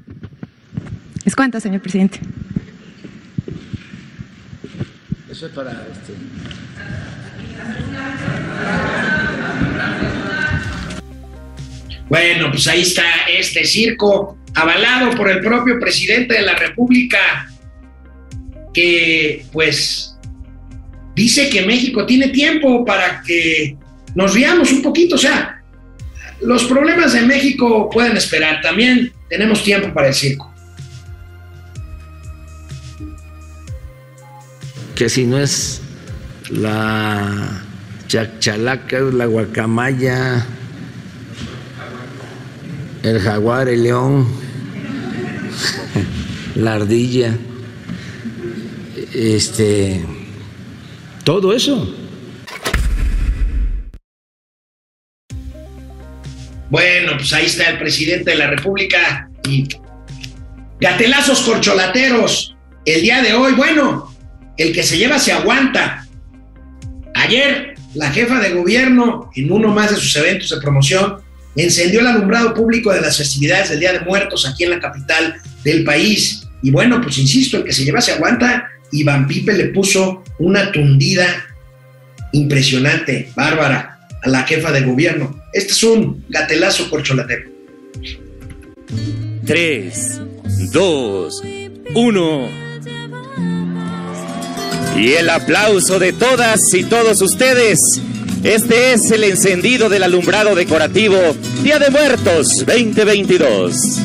¿Es cuánto, señor presidente? Eso es para este. Bueno, pues ahí está este circo avalado por el propio presidente de la República, que pues dice que México tiene tiempo para que nos riamos un poquito, o sea, los problemas de México pueden esperar, también tenemos tiempo para el circo. Que si no es la chachalaca, la guacamaya, el jaguar, el león, la ardilla, este, todo eso. Bueno, pues ahí está el presidente de la República y gatelazos corcholateros el día de hoy. Bueno, el que se lleva se aguanta. Ayer la jefa de gobierno, en uno más de sus eventos de promoción, encendió el alumbrado público de las festividades del Día de Muertos aquí en la capital del país. Y bueno, pues insisto, el que se lleva se aguanta. Y Van Pipe le puso una tundida impresionante, bárbara, a la jefa de gobierno. Este es un gatelazo corcholatero. 3, 2, 1. Y el aplauso de todas y todos ustedes. Este es el encendido del alumbrado decorativo Día de Muertos 2022.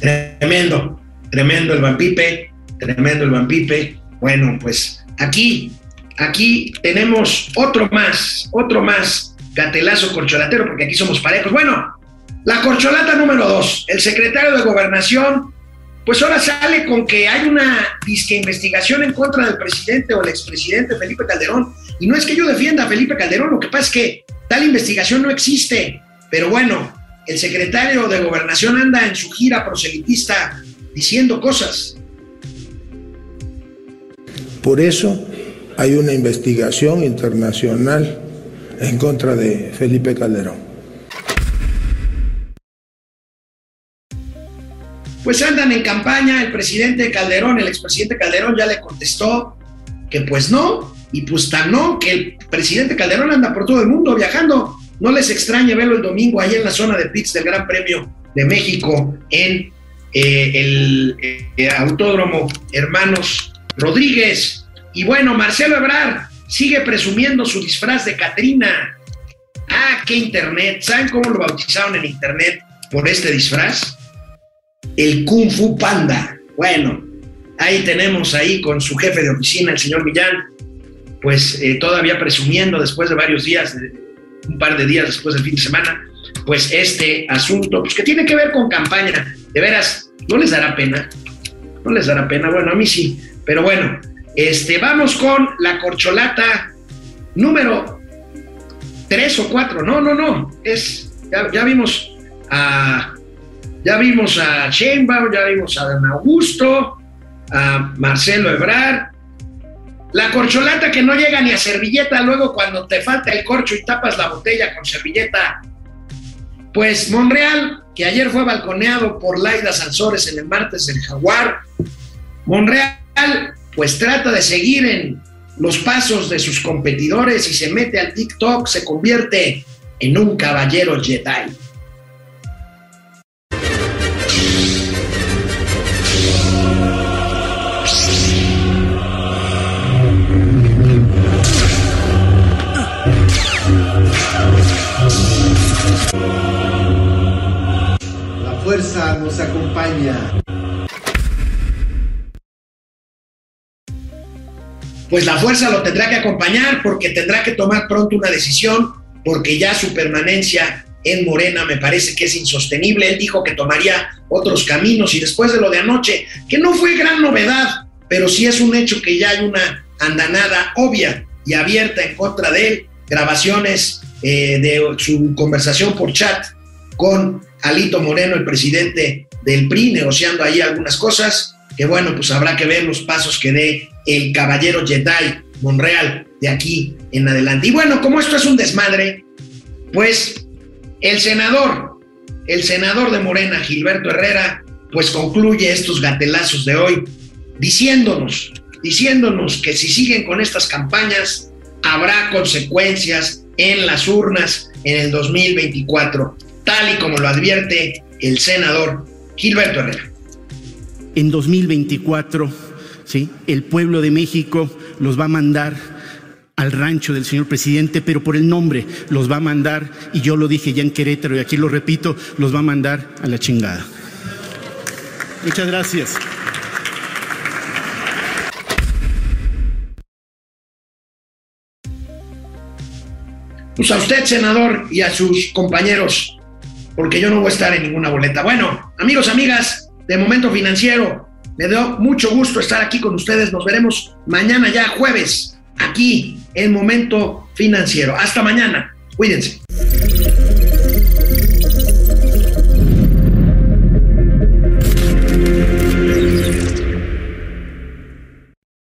Tremendo, tremendo el Vampipe, tremendo el Vampipe. Bueno, pues aquí, aquí tenemos otro más, otro más gatelazo corcholatero, porque aquí somos parejos. Bueno, la corcholata número dos, el secretario de Gobernación, pues ahora sale con que hay una disque investigación en contra del presidente o el expresidente Felipe Calderón. Y no es que yo defienda a Felipe Calderón, lo que pasa es que tal investigación no existe. Pero bueno, el secretario de Gobernación anda en su gira proselitista diciendo cosas. Por eso hay una investigación internacional en contra de Felipe Calderón. Pues andan en campaña, el presidente Calderón, el expresidente Calderón ya le contestó que pues no, y pues tan no, que el presidente Calderón anda por todo el mundo viajando. No les extrañe verlo el domingo ahí en la zona de pits del Gran Premio de México en eh, el eh, Autódromo Hermanos Rodríguez. Y bueno, Marcelo Ebrard sigue presumiendo su disfraz de Catrina. Ah, qué internet. ¿Saben cómo lo bautizaron en internet por este disfraz? El Kung Fu Panda. Bueno, ahí tenemos ahí con su jefe de oficina, el señor Millán, pues eh, todavía presumiendo después de varios días, un par de días después del fin de semana, pues este asunto, pues que tiene que ver con campaña. De veras, ¿no les dará pena? ¿No les dará pena? Bueno, a mí sí, pero bueno, este, vamos con la corcholata número 3 o 4. No, no, no. Es, ya, vimos a. Ya vimos a Sheinbaum, ya vimos a Dan Augusto, a Marcelo Ebrard. La corcholata que no llega ni a servilleta, luego cuando te falta el corcho y tapas la botella con servilleta. Pues Monreal, que ayer fue balconeado por Laida Sansores en el martes del Jaguar. Monreal pues trata de seguir en los pasos de sus competidores y se mete al TikTok, se convierte en un caballero Jedi. La fuerza nos acompaña. Pues la fuerza lo tendrá que acompañar porque tendrá que tomar pronto una decisión, porque ya su permanencia en Morena me parece que es insostenible. Él dijo que tomaría otros caminos y después de lo de anoche, que no fue gran novedad, pero sí es un hecho que ya hay una andanada obvia y abierta en contra de él, grabaciones eh, de su conversación por chat con Alito Moreno, el presidente del PRI, negociando ahí algunas cosas, que bueno, pues habrá que ver los pasos que dé el caballero Jedi Monreal. de aquí en adelante. Y bueno, como esto es un desmadre, pues el senador, el senador de Morena, Gilberto Herrera, pues concluye estos gatelazos de hoy diciéndonos, diciéndonos que si siguen con estas campañas habrá consecuencias en las urnas en el 2024, tal y como lo advierte el senador Gilberto Herrera. En 2024, ¿sí? el pueblo de México los va a mandar al rancho del señor presidente, pero por el nombre los va a mandar, y yo lo dije ya en Querétaro y aquí lo repito, los va a mandar a la chingada. Muchas gracias. Pues a usted, senador, y a sus compañeros, porque yo no voy a estar en ninguna boleta. Bueno, amigos, amigas de Momento Financiero, me dio mucho gusto estar aquí con ustedes. Nos veremos mañana ya, jueves, aquí en Momento Financiero. Hasta mañana. Cuídense.